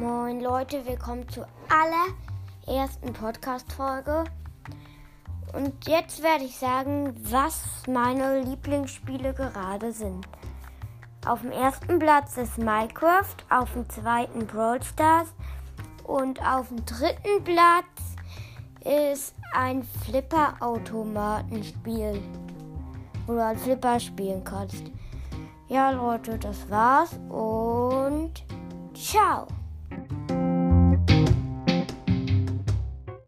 Moin Leute, willkommen zur allerersten Podcast-Folge. Und jetzt werde ich sagen, was meine Lieblingsspiele gerade sind. Auf dem ersten Platz ist Minecraft, auf dem zweiten Brawl Stars und auf dem dritten Platz ist ein Flipper-Automatenspiel, wo du ein Flipper spielen kannst. Ja Leute, das war's und ciao.